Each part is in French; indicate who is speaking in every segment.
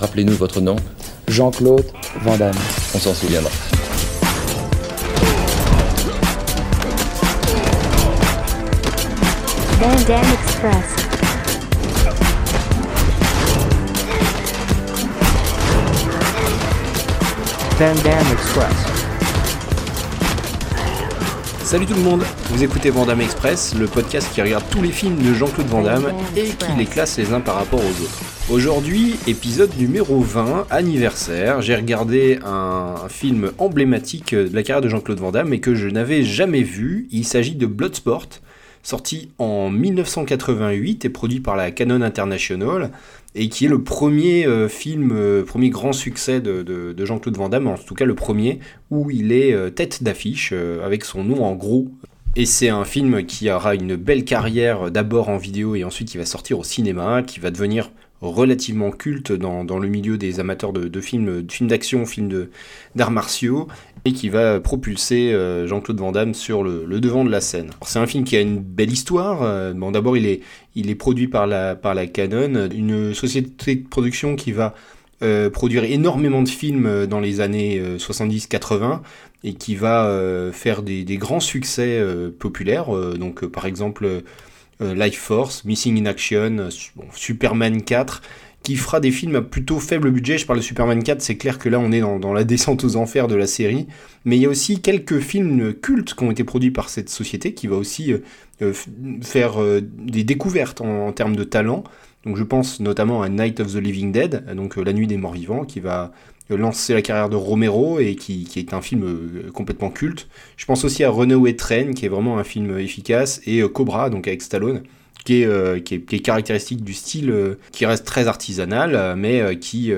Speaker 1: Rappelez-nous votre nom.
Speaker 2: Jean-Claude Van Damme.
Speaker 1: On s'en souviendra.
Speaker 3: Van Damme Express.
Speaker 2: Van Damme Express.
Speaker 4: Salut tout le monde, vous écoutez Vandame Express, le podcast qui regarde tous les films de Jean-Claude Van Damme et qui les classe les uns par rapport aux autres. Aujourd'hui, épisode numéro 20, anniversaire, j'ai regardé un, film emblématique de la carrière de Jean-Claude Van Damme et que je n'avais jamais vu, il s'agit de Bloodsport, sorti en 1988 et produit par la Canon International et qui est le premier euh, film, euh, premier grand succès de, de- de Jean-Claude Van Damme, en tout cas le premier où il est euh, tête d'affiche avec son nom en gros. Et c'est un film qui aura une belle carrière euh, d'abord en vidéo et ensuite qui va sortir au cinéma, qui va devenir relativement culte dans, dans le milieu des amateurs de, de films, de films d'action, films d'arts martiaux, et qui va propulser euh, Jean-Claude Van Damme sur le, le devant de la scène. C'est un film qui a une belle histoire. euh, bon, d'abord, il est, il est produit par la, par la Canon, une société de production qui va euh, produire énormément de films euh, dans les années euh, 70-80 et qui va euh, faire des, grands succès euh, populaires. euh, donc, euh, par exemple, euh, euh, Life Force, Missing in Action, euh, Superman 4, qui fera des films à plutôt faible budget. Je parle de Superman 4, c'est clair que là on est dans, la descente aux enfers de la série. Mais il y a aussi quelques films cultes qui ont été produits par cette société qui va aussi euh, euh, faire euh, des découvertes en, termes de talent. Donc je pense notamment à Night of the Living Dead, donc La Nuit des Morts Vivants, qui va lancer la carrière de Romero et qui, qui est un film complètement culte. Je pense aussi à Runaway Train, qui est vraiment un film efficace, et Cobra, donc avec Stallone, qui est, euh, qui est, caractéristique du style euh, qui reste très artisanal, euh, mais qui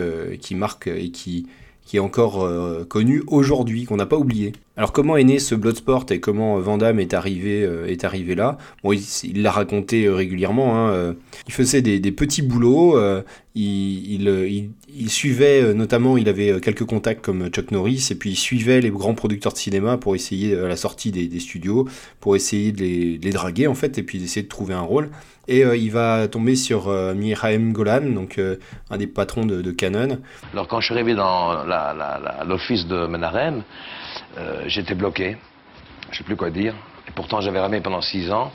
Speaker 4: marque et qui, qui est encore euh, connu aujourd'hui, qu'on n'a pas oublié. Alors comment est né ce Bloodsport et comment Van Damme est arrivé, euh, est arrivé là? Bon, il l'a raconté euh, régulièrement. hein, euh, il faisait des, petits boulots. euh, il, euh, suivait euh, notamment, il avait euh, quelques contacts comme Chuck Norris et puis il suivait les grands producteurs de cinéma pour essayer euh, à la sortie des, des studios, pour essayer de les, de les draguer en fait et puis d'essayer de trouver un rôle. Et euh, il va tomber sur euh, Golan, donc euh, un des patrons de, Canon,
Speaker 5: Alors quand je suis arrivé dans l'office de Menarem, euh, j'étais bloqué. Je sais plus quoi dire. Et pourtant j'avais ramé pendant six ans.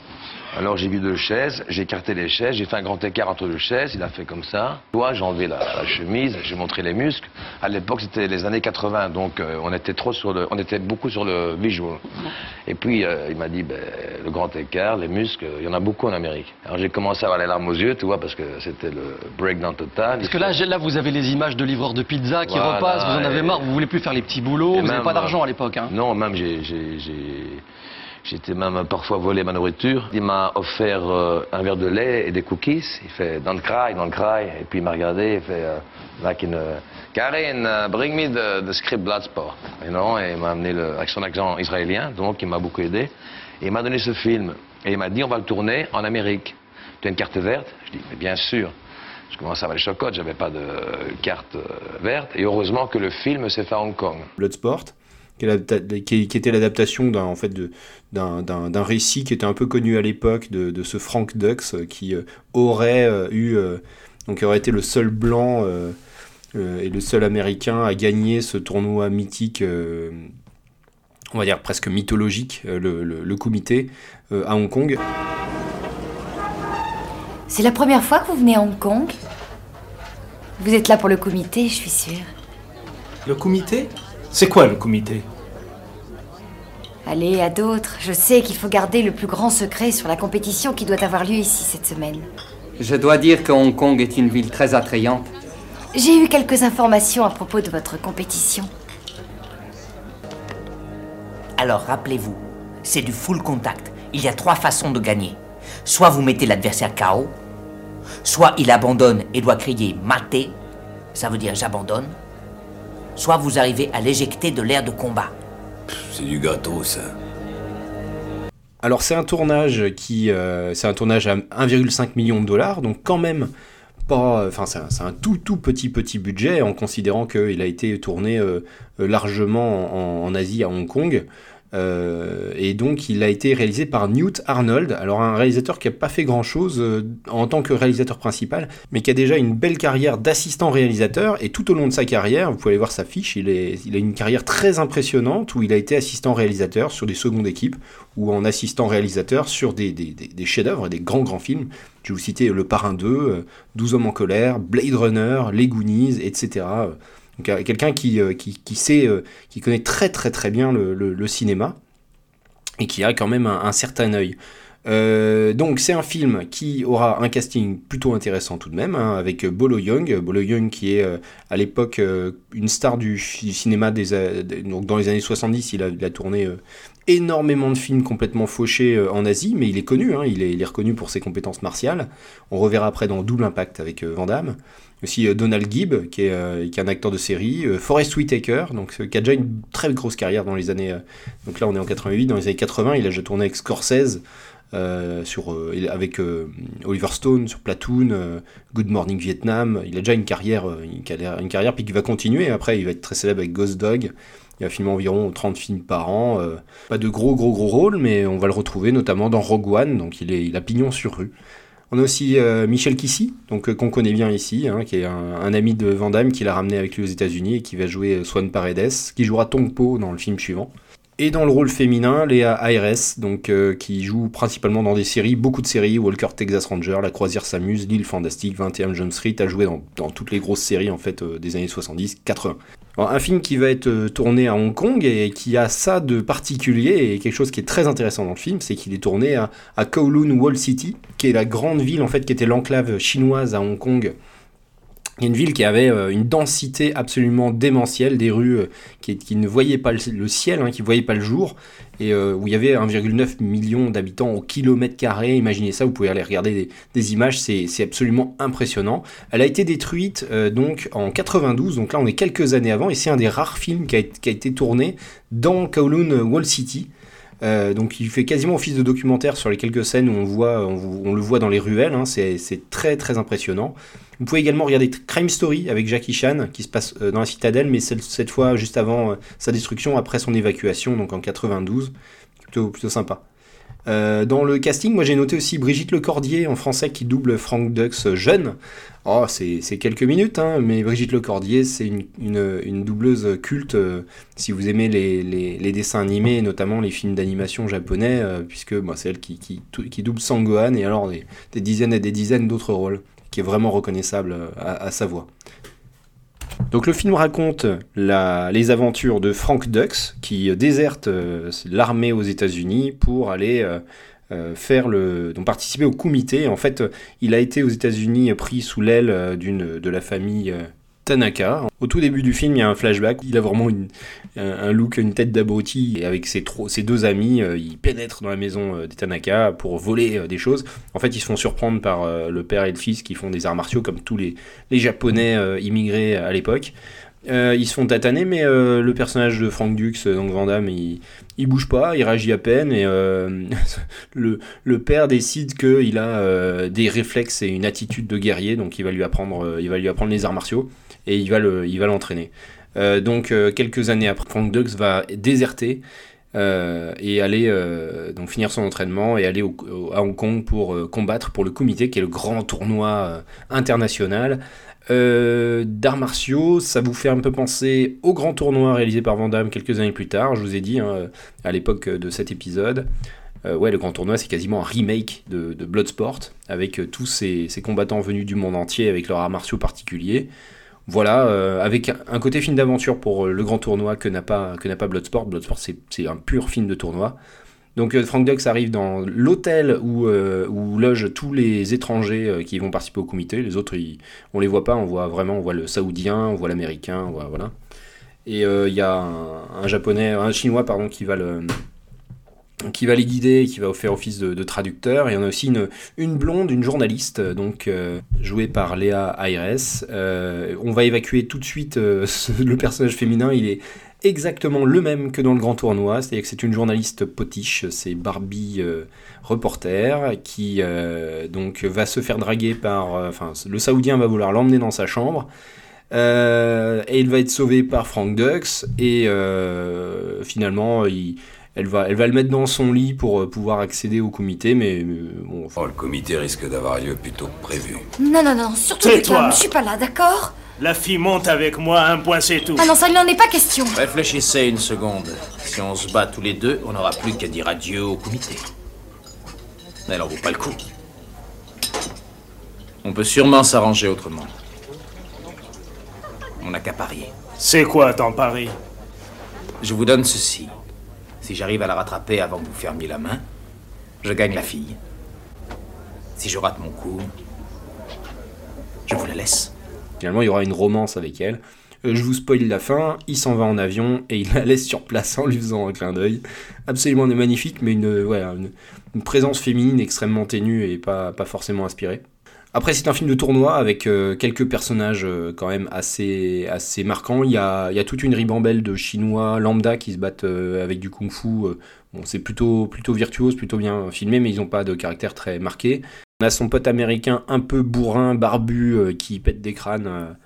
Speaker 5: Alors j'ai vu deux chaises, j'ai écarté les chaises, j'ai fait un grand écart entre deux chaises, il a fait comme ça. Toi, j'ai enlevé la, la chemise, j'ai montré les muscles. À l'époque, c'était les années 80, donc euh, on était trop sur le, on était beaucoup sur le visual. Et puis euh, il m'a dit, ben, le grand écart, les muscles, il y en a beaucoup en Amérique. Alors j'ai commencé à avoir les larmes aux yeux, tu vois, parce que c'était le breakdown total.
Speaker 6: Parce que là, là, vous avez les images de livreurs de pizza qui
Speaker 5: Voilà,
Speaker 6: repassent, vous en avez marre, vous voulez plus faire les petits boulots, vous n'avez pas d'argent
Speaker 5: euh,
Speaker 6: à l'époque. Hein.
Speaker 5: Non, même j'ai- j'étais même parfois volé ma nourriture. Il m'a offert euh, un verre de lait et des cookies. Il fait don't cry, don't cry. Et puis il m'a regardé, il fait euh, like in a- Karen, uh, bring me the, script Bloodsport. You know, et il m'a amené le, avec son accent israélien, donc il m'a beaucoup aidé. Et il m'a donné ce film. Et il m'a dit on va le tourner en Amérique. Tu as une carte verte? Je dis mais bien sûr. Je commençais à chocottes, j'avais pas de carte euh, verte. Et heureusement que le film s'est fait à Hong Kong.
Speaker 4: Bloodsport, qui, était l'adaptation d'un en fait d'un récit qui était un peu connu à l'époque de, de ce Frank Dux euh, qui euh, aurait euh, eu euh, donc aurait été le seul blanc euh, euh, et le seul américain à gagner ce tournoi mythique euh, on va dire presque mythologique euh, le, le, le comité euh, à Hong Kong.
Speaker 7: C'est la première fois que vous venez à Hong Kong? Vous êtes là pour le comité, je suis sûre.
Speaker 8: Le comité? C'est quoi le comité?
Speaker 7: Allez, à d'autres. Je sais qu'il faut garder le plus grand secret sur la compétition qui doit avoir lieu ici cette semaine.
Speaker 9: Je dois dire que Hong Kong est une ville très attrayante.
Speaker 7: J'ai eu quelques informations à propos de votre compétition.
Speaker 10: Alors rappelez-vous, c'est du full contact. Il y a trois façons de gagner. Soit vous mettez l'adversaire KO, soit il abandonne et doit crier maté, ça veut dire j'abandonne, soit vous arrivez à l'éjecter de l'air de combat.
Speaker 1: C'est du gâteau, ça.
Speaker 4: Alors c'est un tournage qui, euh, c'est un tournage à 1,5 million de dollars, donc quand même pas, enfin c'est un, c'est un tout tout petit petit budget en considérant qu'il a été tourné euh, euh, largement en, en Asie à Hong Kong. Euh, et donc il a été réalisé par Newt Arnold, alors un réalisateur qui n'a pas fait grand-chose euh, en tant que réalisateur principal, mais qui a déjà une belle carrière d'assistant réalisateur, et tout au long de sa carrière, vous pouvez aller voir sa fiche, il, a une carrière très impressionnante où il a été assistant réalisateur sur des secondes équipes, ou en assistant réalisateur sur des, des, chefs-d'œuvre, des grands grands films. Je vais vous citer Le Parrain 2, 12 hommes en colère, Blade Runner, Les Goonies, etc. Donc euh, quelqu'un qui, euh, sait, euh, qui connaît très très très bien le, cinéma et qui a quand même un, certain œil. Donc c'est un film qui aura un casting plutôt intéressant tout de même, hein, avec Bolo Young, Bolo Young qui est à l'époque une star du, cinéma des, donc dans les années 70, il a, il a tourné énormément de films complètement fauchés en Asie, mais il est connu, hein, il, est, reconnu pour ses compétences martiales. On reverra après dans Double Impact avec Van Damme. Aussi Donald Gibb, qui est, un acteur de série. Forrest Whitaker, donc, qui a déjà une très grosse carrière dans les années... donc là on est en 88, dans les années 80, il a déjà tourné avec Scorsese, euh, sur, euh, avec euh, Oliver Stone sur Platoon, Good Morning Vietnam. Il a déjà une carrière, une carrière, une carrière puis qui va continuer. Après, il va être très célèbre avec Ghost Dog. Il va filmer environ 30 films par an. pas de gros, gros, gros rôles, mais on va le retrouver notamment dans Rogue One. Donc il, est, il a pignon sur rue. On a aussi euh, Michel Kissy, donc euh, qu'on connaît bien ici, hein, qui est un, un, ami de Van Damme qui l'a ramené avec lui aux États-Unis et qui va jouer Swan Paredes, qui jouera Tongpo dans le film suivant. Et dans le rôle féminin, Léa Ayres, donc, euh, qui joue principalement dans des séries, beaucoup de séries, Walker Texas Ranger, La Croisière s'amuse, L'île fantastique, 21 Jump Street, a joué dans, toutes les grosses séries en fait euh, des années 70-80. Un film qui va être euh, tourné à Hong Kong et qui a ça de particulier et quelque chose qui est très intéressant dans le film, c'est qu'il est tourné à, Kowloon Wall City, qui est la grande ville en fait qui était l'enclave chinoise à Hong Kong une ville qui avait euh, une densité absolument démentielle, des rues euh, qui, ne voyaient pas le, ciel, hein, qui ne voyaient pas le jour, et euh, où il y avait 1,9 million d'habitants au kilomètre carré. Imaginez ça, vous pouvez aller regarder des, images, c'est absolument impressionnant. Elle a été détruite donc en 92, donc là on est quelques années avant, et c'est un des rares films qui a, été tourné dans Kowloon Wall City. Euh, donc il fait quasiment office de documentaire sur les quelques scènes où on, voit, on, on le voit dans les ruelles, hein, c'est très très impressionnant. Vous pouvez également regarder Crime Story avec Jackie Chan qui se passe euh, dans la citadelle, mais cette fois juste avant euh, sa destruction, après son évacuation, donc en 92. Plutôt, plutôt sympa. Euh, dans le casting, moi j'ai noté aussi Brigitte Lecordier en français qui double Frank Dux jeune. Oh, c'est quelques minutes, hein, mais Brigitte Lecordier, c'est une, une, doubleuse culte euh, si vous aimez les, les, dessins animés, notamment les films d'animation japonais, euh, puisque bah, c'est elle qui, qui, double Sangohan et alors des, dizaines et des dizaines d'autres rôles, qui est vraiment reconnaissable à sa voix. Donc le film raconte les aventures de Frank Dux qui déserte euh, l'armée aux États-Unis pour aller euh, euh, faire le participer au comité. En fait, il a été aux États-Unis pris sous l'aile de la famille Tanaka. Au tout début du film, il y a un flashback. Il a vraiment un look, une tête d'abruti. Et avec ses, deux amis, euh, il pénètre dans la maison euh, des Tanaka pour voler euh, des choses. En fait, ils se font surprendre par le père et le fils qui font des arts martiaux comme tous les, Japonais immigrés à l'époque. ils se font tataner, mais le personnage de Frank Dux, donc Van Damme, il, bouge pas, il réagit à peine. Et le, père décide qu'il a des réflexes et une attitude de guerrier. Donc il va lui apprendre les arts martiaux et il va l'entraîner. Euh, donc euh, quelques années après, Frank Dux va déserter euh, et aller donc finir son entraînement et aller à Hong Kong pour combattre pour le comité qui est le grand tournoi international d'arts martiaux. Ça vous fait un peu penser au grand tournoi réalisé par Van Damme quelques années plus tard. Je vous ai dit hein, à l'époque de cet épisode. Ouais, le grand tournoi, c'est quasiment un remake de, Bloodsport, avec tous ces, combattants venus du monde entier, avec leurs arts martiaux particuliers. Voilà, euh, avec un côté film d'aventure pour le grand tournoi que n'a pas, que pas Bloodsport. Bloodsport, c'est un pur film de tournoi. Donc Frank Dux arrive dans l'hôtel où, euh, logent tous les étrangers euh, qui vont participer au comité. Les autres, on les voit pas, on voit vraiment, on voit le saoudien, on voit l'américain, voilà. Et il euh, y a un, un, japonais, un chinois pardon, qui va le, qui va les guider qui va faire office de, traducteur. Et on a aussi une, blonde, une journaliste, donc euh, jouée par Léa Ayres. Euh, on va évacuer tout de suite euh, le personnage féminin. Il est exactement le même que dans le grand tournoi, c'est-à-dire que c'est une journaliste potiche, c'est Barbie euh, reporter qui euh, donc va se faire draguer par, enfin le saoudien va vouloir l'emmener dans sa chambre. et il va être sauvé par Frank Dux et finalement il elle va, elle va le mettre dans son lit pour euh, pouvoir accéder au comité, mais, mais bon, enfin,
Speaker 1: Oh, le comité risque d'avoir lieu plus tôt que prévu.
Speaker 7: Non, non, non, surtout calme,
Speaker 8: toi.
Speaker 7: je suis pas là, d'accord
Speaker 8: La fille monte avec moi, un point c'est tout.
Speaker 7: Ah non, ça il n'en est pas question.
Speaker 3: Réfléchissez une seconde. Si on se bat tous les deux, on n'aura plus qu'à dire adieu au comité. Mais elle en vaut pas le coup. On peut sûrement s'arranger autrement. On n'a qu'à parier.
Speaker 8: C'est quoi ton pari?
Speaker 3: Je vous donne ceci. Si j'arrive à la rattraper avant que vous fermiez la main, je gagne la fille. Si je rate mon coup, je vous la laisse.
Speaker 4: finalement, il y aura une romance avec elle. Euh, je vous spoil la fin, il s'en va en avion et il la laisse sur place en lui faisant un clin d'œil. Absolument magnifique, mais une, présence féminine extrêmement ténue et pas forcément inspirée. Après, c'est un film de tournoi avec euh, quelques personnages euh, quand même assez, assez marquants. Il y, a, y a toute une ribambelle de Chinois lambda qui se battent euh, avec du kung-fu. bon, c'est plutôt, plutôt virtuose, plutôt bien filmé, mais ils n'ont pas de caractère très marqué. On a son pote américain un peu bourrin, barbu, qui pète des crânes,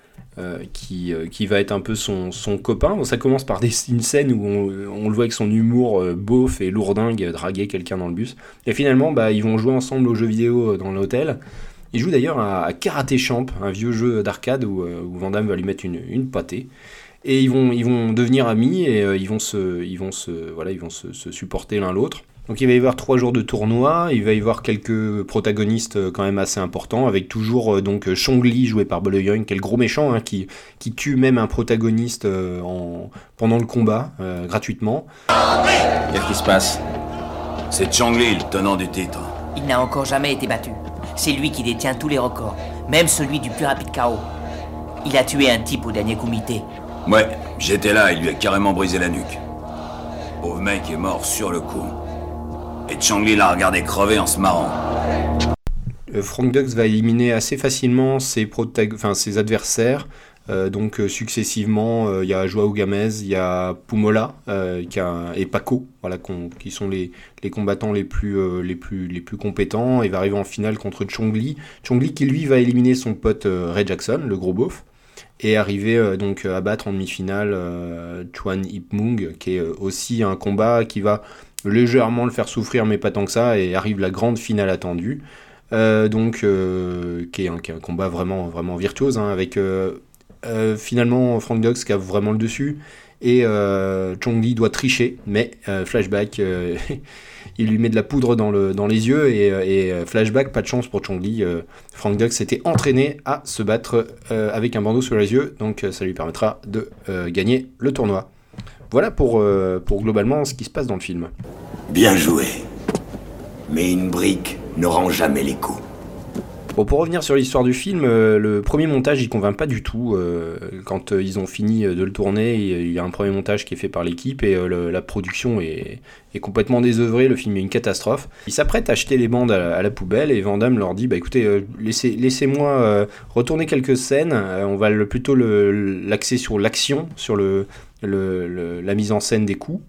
Speaker 4: qui, qui va être un peu son, son copain. Bon, ça commence par une scène où on, le voit avec son humour beauf et lourdingue draguer quelqu'un dans le bus. Et finalement, bah, ils vont jouer ensemble aux jeux vidéo dans l'hôtel. Ils jouent d'ailleurs à, Karate Champ, un vieux jeu d'arcade où, euh, où Van Damme va lui mettre une, une pâtée. Et ils vont, ils vont devenir amis et euh, ils vont se, ils vont se, voilà, ils vont se, se supporter l'un l'autre. Donc il va y avoir trois jours de tournoi, il va y avoir quelques protagonistes euh, quand même assez importants, avec toujours euh, donc Chong Li joué par Bolo Young, qui est le gros méchant, hein, qui, qui tue même un protagoniste euh, en, pendant le combat, euh, gratuitement.
Speaker 1: Qu'est-ce qui se passe? C'est Chang Li, le tenant du titre.
Speaker 10: Il n'a encore jamais été battu. C'est lui qui détient tous les records, même celui du plus rapide KO. Il a tué un type au dernier comité.
Speaker 1: Ouais, j'étais là, il lui a carrément brisé la nuque. Pauvre mec est mort sur le coup. Et Chang Li l'a regardé crever en se marrant.
Speaker 4: Euh, Frank Dux va éliminer assez facilement ses, protag- enfin, ses adversaires. Euh, donc euh, successivement, euh, il y a Joao Gamez, il y a Pumola qui a- et Paco, voilà, qui sont les, les combattants les plus, les, plus, les plus compétents. Il va arriver en finale contre Chong Li. Chong Li qui lui va éliminer son pote Ray Jackson, le gros beauf, et arriver donc à battre en demi-finale Chuan Ip Mung, qui est aussi un combat qui va légèrement le faire souffrir, mais pas tant que ça, et arrive la grande finale attendue. Donc, qui, est un, qui est un combat vraiment, vraiment virtuose, hein, avec euh, finalement Frank Dux qui a vraiment le dessus, et euh, Chong Li doit tricher, mais euh, flashback, il lui met de la poudre dans, le, dans les yeux, et, flashback, pas de chance pour Chong Li, Frank Dux s'était entraîné à se battre avec un bandeau sur les yeux, donc ça lui permettra de gagner le tournoi. Voilà pour, pour globalement ce qui se passe dans le film.
Speaker 1: Bien joué. Mais une brique ne rend jamais les coups.
Speaker 4: Bon, pour revenir sur l'histoire du film, euh, le premier montage il convainc pas du tout. euh, quand euh, ils ont fini de le tourner, il y a un premier montage qui est fait par l'équipe et la production est, complètement désœuvrée. Le film est une catastrophe. Ils s'apprêtent à acheter les bandes à, la- poubelle et Van Damme leur dit Bah écoutez, laissez, laissez-moi retourner quelques scènes. on va plutôt l'axer sur l'action, sur le, la mise en scène des coups.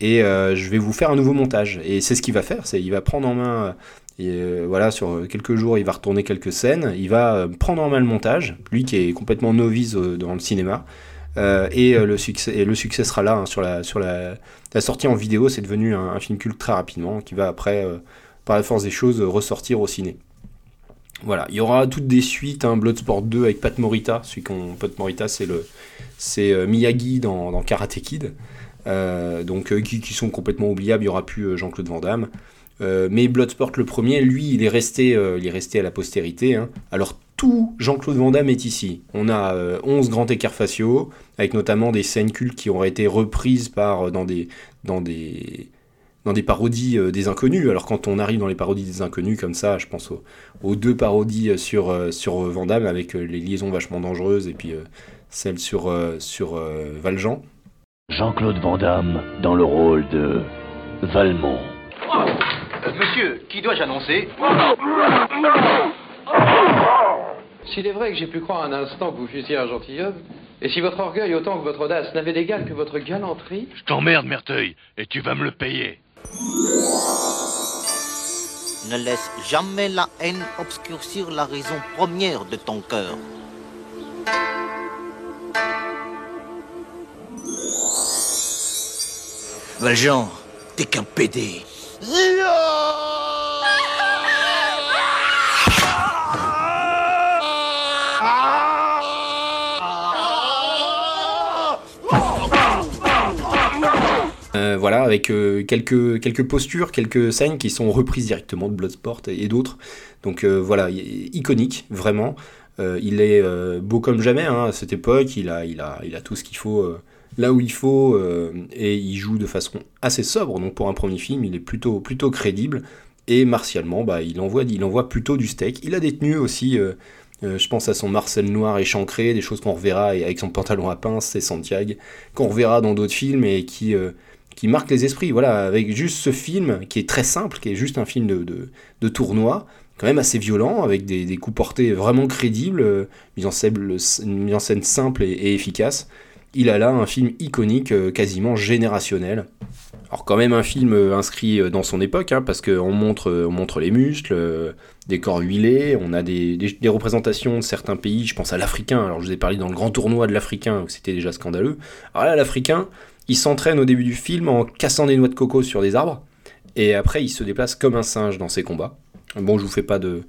Speaker 4: Et je vais vous faire un nouveau montage. Et c'est ce qu'il va faire. C'est il va prendre en main. Euh, euh, voilà, sur quelques jours, il va retourner quelques scènes. Il va euh, prendre en main le montage, lui qui est complètement novice euh, dans le cinéma. Euh, et, euh, le succès, sera là hein, sur, la, sortie en vidéo. C'est devenu un, film culte très rapidement qui va après, euh, par la force des choses, euh, ressortir au ciné. Voilà, il y aura toutes des suites, hein, Bloodsport 2 avec Pat Morita, celui qu'on Pat Morita c'est le c'est euh, Miyagi dans, Karate Kid, Euh, donc euh, qui, sont complètement oubliables. Il y aura plus euh, Jean-Claude Van Damme. Euh, mais Bloodsport le premier, lui, il est resté, euh, il est resté à la postérité. hein. Alors tout Jean-Claude Van Damme est ici. On a euh, 11 grands écarts faciaux, avec notamment des scènes cultes qui auraient été reprises par, euh, dans, des, dans, des, dans des parodies des inconnus. Alors quand on arrive dans les parodies des inconnus comme ça, je pense aux, deux parodies sur, sur Van Damme avec les liaisons vachement dangereuses et puis celle sur, sur Valjean.
Speaker 11: Jean-Claude Van Damme dans le rôle de Valmont.
Speaker 12: Monsieur, qui dois-je annoncer
Speaker 13: S'il est vrai que j'ai pu croire un instant que vous fussiez un gentilhomme, et si votre orgueil autant que votre audace n'avait d'égal que votre galanterie,
Speaker 11: Je t'emmerde, Merteuil, et tu vas me le payer.
Speaker 14: Ne laisse jamais la haine obscurcir la raison première de ton cœur.
Speaker 10: Valjean,
Speaker 14: T'es qu'un PD.
Speaker 4: Euh, voilà, avec euh, quelques, quelques postures, quelques scènes qui sont reprises directement de Bloodsport et, d'autres. Donc euh, voilà, iconique, vraiment. Il est beau comme jamais hein, à cette époque, il a, il a, tout ce qu'il faut là où il faut, euh, et il joue de façon assez sobre, donc pour un premier film, il est plutôt, plutôt crédible. Et martialement, bah, il, envoie, plutôt du steak. Il a des tenues aussi, euh, euh, je pense à son Marcel noir échancré, des choses qu'on reverra avec son pantalon à pince et Santiago, qu'on reverra dans d'autres films et qui, qui marquent les esprits. Voilà, avec juste ce film qui est très simple, qui est juste un film de, de, tournoi, quand même assez violent, avec des, coups portés vraiment crédibles, mise en scène, simple et efficace. Il a là un film iconique, euh, quasiment générationnel. Alors quand même un film euh, inscrit euh, dans son époque, hein, parce qu'on montre, on montre les muscles, des corps huilés, on a des, des- des représentations de certains pays, je pense à l'Africain, alors je vous ai parlé dans le grand tournoi de l'Africain, où c'était déjà scandaleux. Alors là, l'Africain, il s'entraîne au début du film en cassant des noix de coco sur des arbres, et après il se déplace comme un singe dans ses combats. Bon, je vous fais pas de...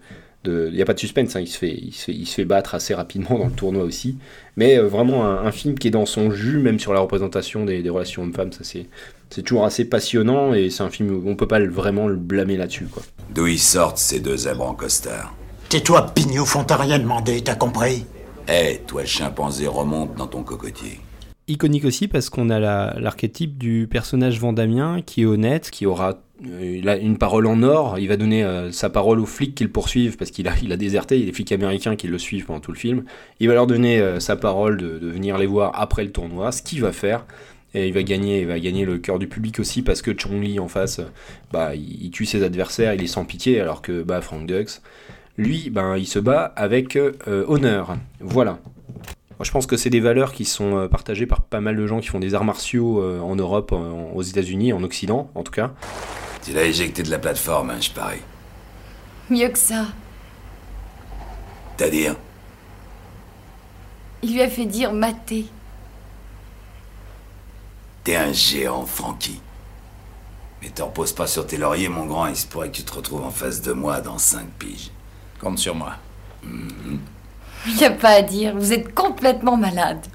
Speaker 4: Il n'y a pas de suspense, hein, il, se fait, il, se fait, il se fait battre assez rapidement dans le tournoi aussi. Mais euh, vraiment un, un film qui est dans son jus, même sur la représentation des, des relations hommes-femmes, ça c'est c'est toujours assez passionnant et c'est un film où on peut pas le- vraiment le blâmer là-dessus. quoi.
Speaker 1: D'où ils sortent ces deux zèbres en costard
Speaker 15: Tais-toi, pignouf, on t'a rien demandé, t'as compris?
Speaker 1: Eh, toi le chimpanzé, remonte dans ton cocotier.
Speaker 4: Iconique aussi parce qu'on a la- l'archétype du personnage vendamien qui est honnête, qui aura il a une parole en or, il va donner euh, sa parole aux flics qui le poursuivent parce qu'il a, il a déserté, il y a des flics américains qui le suivent pendant tout le film. Il va leur donner euh, sa parole de, venir les voir après le tournoi, ce qu'il va faire. Et il va gagner, il va gagner le cœur du public aussi parce que Chong Li en face, euh, bah, il, tue ses adversaires, il est sans pitié, alors que bah, Frank Dux, lui, ben, il se bat avec euh, honneur. Voilà. Je pense que c'est des valeurs qui sont euh, partagées par pas mal de gens qui font des arts martiaux euh, en Europe, aux États-Unis, en Occident en tout cas.
Speaker 1: Tu l'as éjecté de la plateforme, hein, je parie.
Speaker 7: Mieux que ça.
Speaker 1: C'est-à-dire?
Speaker 7: Il lui a fait dire maté.
Speaker 1: T'es un géant, Frankie. Mais t'en reposes pas sur tes lauriers, mon grand, il se pourrait que tu te retrouves en face de moi dans cinq piges.
Speaker 3: Compte sur moi.
Speaker 7: Il n'y a pas à dire, vous êtes complètement malade.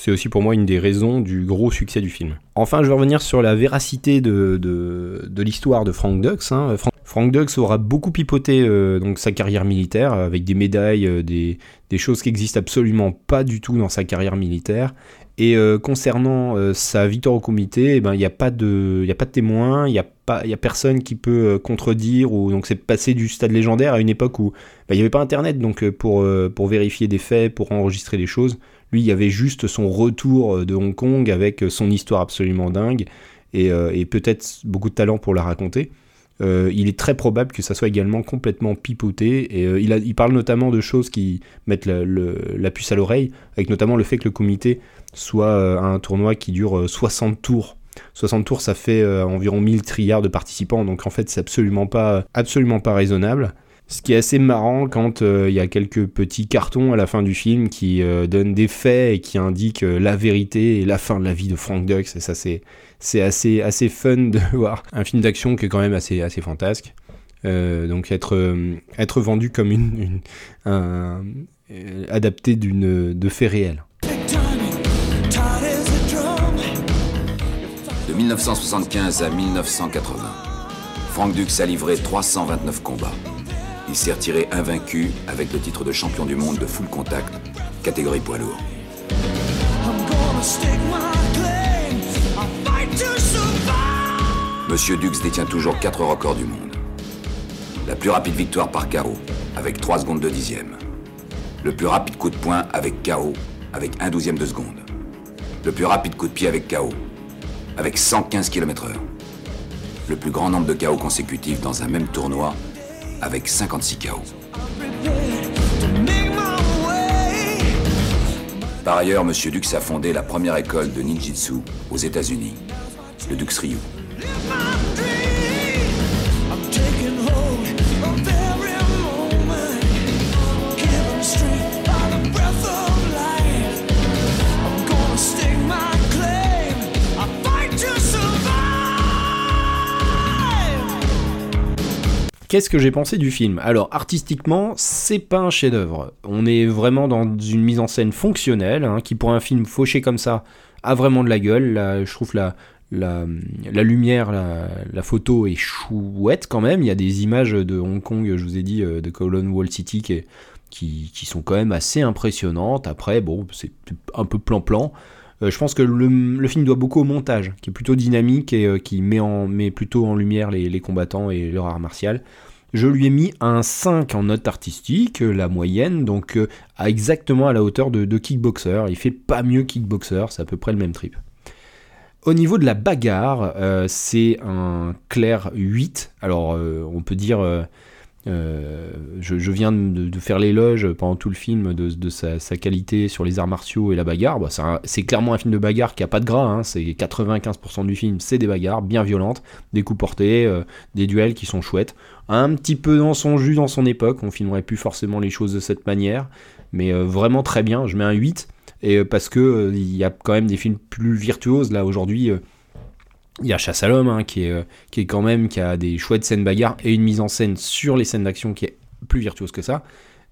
Speaker 4: C'est aussi pour moi une des raisons du gros succès du film. Enfin, je vais revenir sur la véracité de, l'histoire de Frank Dux. hein. Frank, Dux aura beaucoup pipoté euh, donc sa carrière militaire avec des médailles, euh, des, choses qui existent absolument pas du tout dans sa carrière militaire. Et euh, concernant sa victoire au comité, eh ben, il n'y a pas de, y de témoin, il n'y a pas, il y a personne qui peut euh, contredire ou donc c'est passé du stade légendaire à une époque où bah, il n'y avait pas internet donc euh, pour euh, pour vérifier des faits, pour enregistrer des choses. Lui, il y avait juste son retour de Hong Kong avec son histoire absolument dingue et, peut-être beaucoup de talent pour la raconter. Il est très probable que ça soit également complètement pipoté. Et il, parle notamment de choses qui mettent la, puce à l'oreille, avec notamment le fait que le comité soit un tournoi qui dure euh, 60 tours. 60 tours, ça fait euh, environ 1000 trillards de participants, donc en fait, c'est absolument pas, absolument pas raisonnable. Ce qui est assez marrant quand euh, il y a quelques petits cartons à la fin du film qui euh, donnent des faits et qui indiquent la vérité et la fin de la vie de Frank Dux. Et ça, c'est, c'est assez, assez fun de voir un film d'action qui est quand même assez, assez fantasque. Donc être, être vendu comme une, un, adapté d'une, de faits réels.
Speaker 1: 1975 à 1980, Frank Dux a livré 329 combats. Il s'est retiré invaincu avec le titre de champion du monde de full contact, catégorie poids lourd. Monsieur Dux détient toujours 4 records du monde. La plus rapide victoire par KO, avec 3 secondes de dixième. Le plus rapide coup de poing avec KO, avec 1 douzième de seconde. Le plus rapide coup de pied avec KO, avec 115 km/h. Le plus grand nombre de KO consécutifs dans un même tournoi, avec 56 KO. Par ailleurs, M. Dux a fondé la première école de ninjitsu aux États-Unis, le Dux Ryu.
Speaker 4: Qu'est-ce que j'ai pensé du film? Alors, artistiquement, c'est pas un chef-d'œuvre. On est vraiment dans une mise en scène fonctionnelle, hein, qui pour un film fauché comme ça a vraiment de la gueule. Là, je trouve la, la, lumière, la, photo est chouette quand même. Il y a des images de Hong Kong, je vous ai dit, euh, de Kowloon Wall City qui, qui, sont quand même assez impressionnantes. Après, bon, c'est un peu plan-plan. Euh, je pense que le, film doit beaucoup au montage, qui est plutôt dynamique et euh, qui met, en, plutôt en lumière les, combattants et leur art martial. Je lui ai mis un 5 en note artistique, la moyenne, donc euh, exactement à la hauteur de, Kickboxer. Il fait pas mieux Kickboxer, c'est à peu près le même trip. Au niveau de la bagarre, euh, c'est un clair 8. Alors, euh, on peut dire. Euh, je, je, viens de, faire l'éloge pendant tout le film de, sa, qualité sur les arts martiaux et la bagarre. Bah, c'est clairement un film de bagarre qui a pas de gras. Hein. C'est 95% du film, c'est des bagarres bien violentes, des coups portés, euh, des duels qui sont chouettes. Un petit peu dans son jus dans son époque. On filmerait plus forcément les choses de cette manière, mais euh, vraiment très bien. Je mets un 8 et parce que il y a quand même des films plus virtuoses là aujourd'hui il y a Chasse à l'homme, hein, qui, est, qui est quand même, qui a des chouettes scènes bagarres et une mise en scène sur les scènes d'action qui est plus virtuose que ça.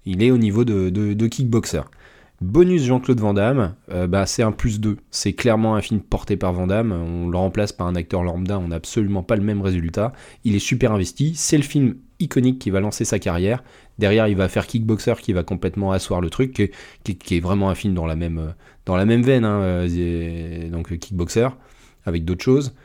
Speaker 4: Il est au niveau de, de, Kickboxer. Bonus Jean-Claude Van Damme, euh, bah, c'est un plus 2. C'est clairement un film porté par Van Damme. On le remplace par un acteur lambda, on n'a absolument pas le même résultat. Il est super investi. C'est le film iconique qui va lancer sa carrière. Derrière, il va faire Kickboxer qui va complètement asseoir le truc, qui, qui, est vraiment un film dans la même, dans la même veine. Hein, donc Kickboxer, avec d'autres choses.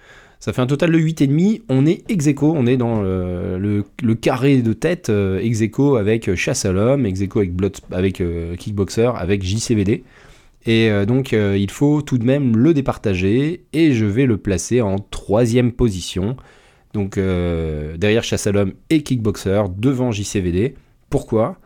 Speaker 4: Ça fait un total de 8,5. On est ex on est dans le, le, carré de tête euh, ex avec Chasse à l'homme, ex avec, Blood, avec euh, Kickboxer, avec JCVD. Et euh, donc il faut tout de même le départager et je vais le placer en troisième position. Donc derrière Chasse à l'homme et Kickboxer, devant JCVD. Pourquoi?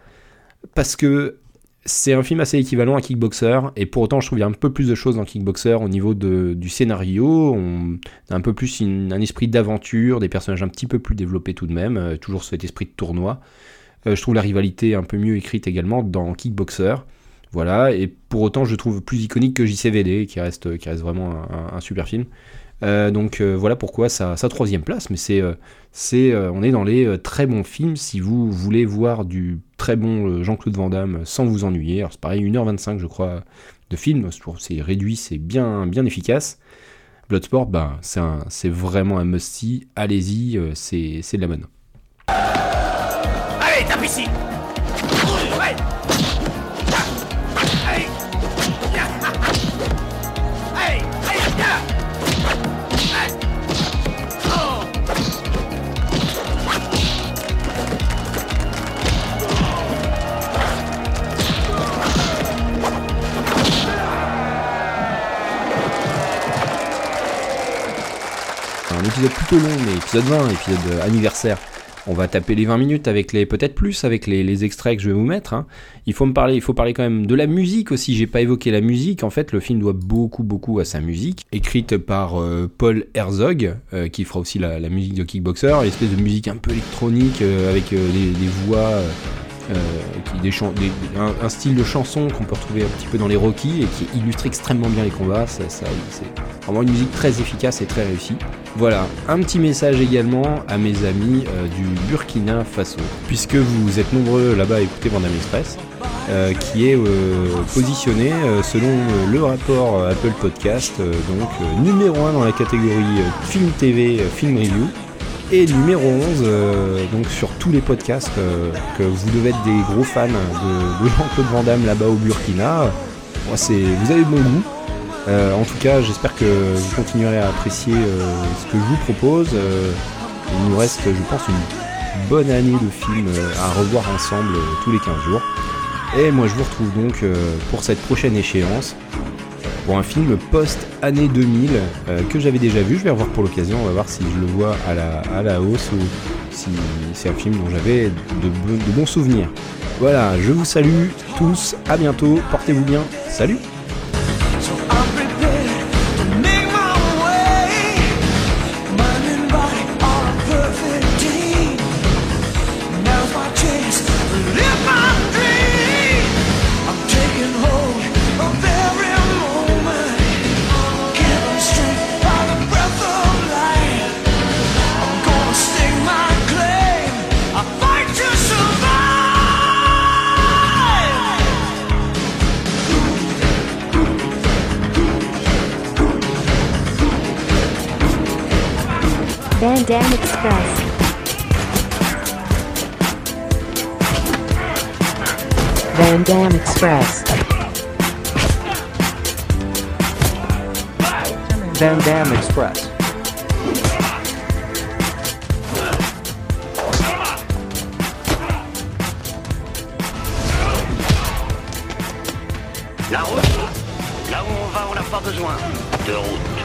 Speaker 4: Parce que c'est un film assez équivalent à Kickboxer, et pour autant je trouve qu'il y a un peu plus de choses dans Kickboxer au niveau du scénario, on a un peu plus un esprit d'aventure, des personnages un petit peu plus développés tout de même, euh, toujours cet esprit de tournoi. Euh, je trouve la rivalité un peu mieux écrite également dans Kickboxer. Voilà, et pour autant je trouve plus iconique que JCVD, qui reste, qui reste vraiment un super film. Euh, donc euh, voilà pourquoi sa, troisième place, mais c'est, euh, on est dans les très bons films si vous voulez voir du très bon Jean-Claude Van Damme sans vous ennuyer. Alors c'est pareil, 1h25 je crois de film, c'est réduit, c'est bien, bien efficace. Bloodsport, ben, c'est, un, c'est vraiment un must-see, allez-y, c'est, c'est de la bonne.
Speaker 16: Allez, tape ici
Speaker 4: épisode plutôt long, mais épisode 20, épisode anniversaire. On va taper les 20 minutes avec les, peut-être plus, avec les, extraits que je vais vous mettre. Hein. Il faut me parler, il faut parler quand même de la musique aussi. J'ai pas évoqué la musique. En fait, le film doit beaucoup, beaucoup à sa musique, écrite par euh, Paul Herzog, euh, qui fera aussi la, musique de Kickboxer, une espèce de musique un peu électronique euh, avec des, voix. Des un, style de chanson qu'on peut retrouver un petit peu dans les Rocky et qui illustre extrêmement bien les combats. Ça, ça, c'est vraiment une musique très efficace et très réussie. Voilà, un petit message également à mes amis euh, du Burkina Faso, puisque vous êtes nombreux là-bas à écouter Vandame Express, euh, qui est euh, positionné selon le rapport Apple Podcast, donc numéro 1 dans la catégorie film TV, film review, et numéro 11 donc sur tous les podcasts que vous devez être des gros fans de, de Jean-Claude Van Damme là-bas au Burkina. Vous avez bon goût. Euh, en tout cas, j'espère que vous continuerez à apprécier euh, ce que je vous propose. Euh, il nous reste, je pense, une bonne année de films à revoir ensemble tous les 15 jours. Et moi, je vous retrouve donc pour cette prochaine échéance pour un film post-année 2000 que j'avais déjà vu. Je vais revoir pour l'occasion, on va voir si je le vois à la, à la hausse ou si c'est un film dont j'avais de bons souvenirs. Voilà, je vous salue tous, à bientôt, portez-vous bien, salut
Speaker 11: La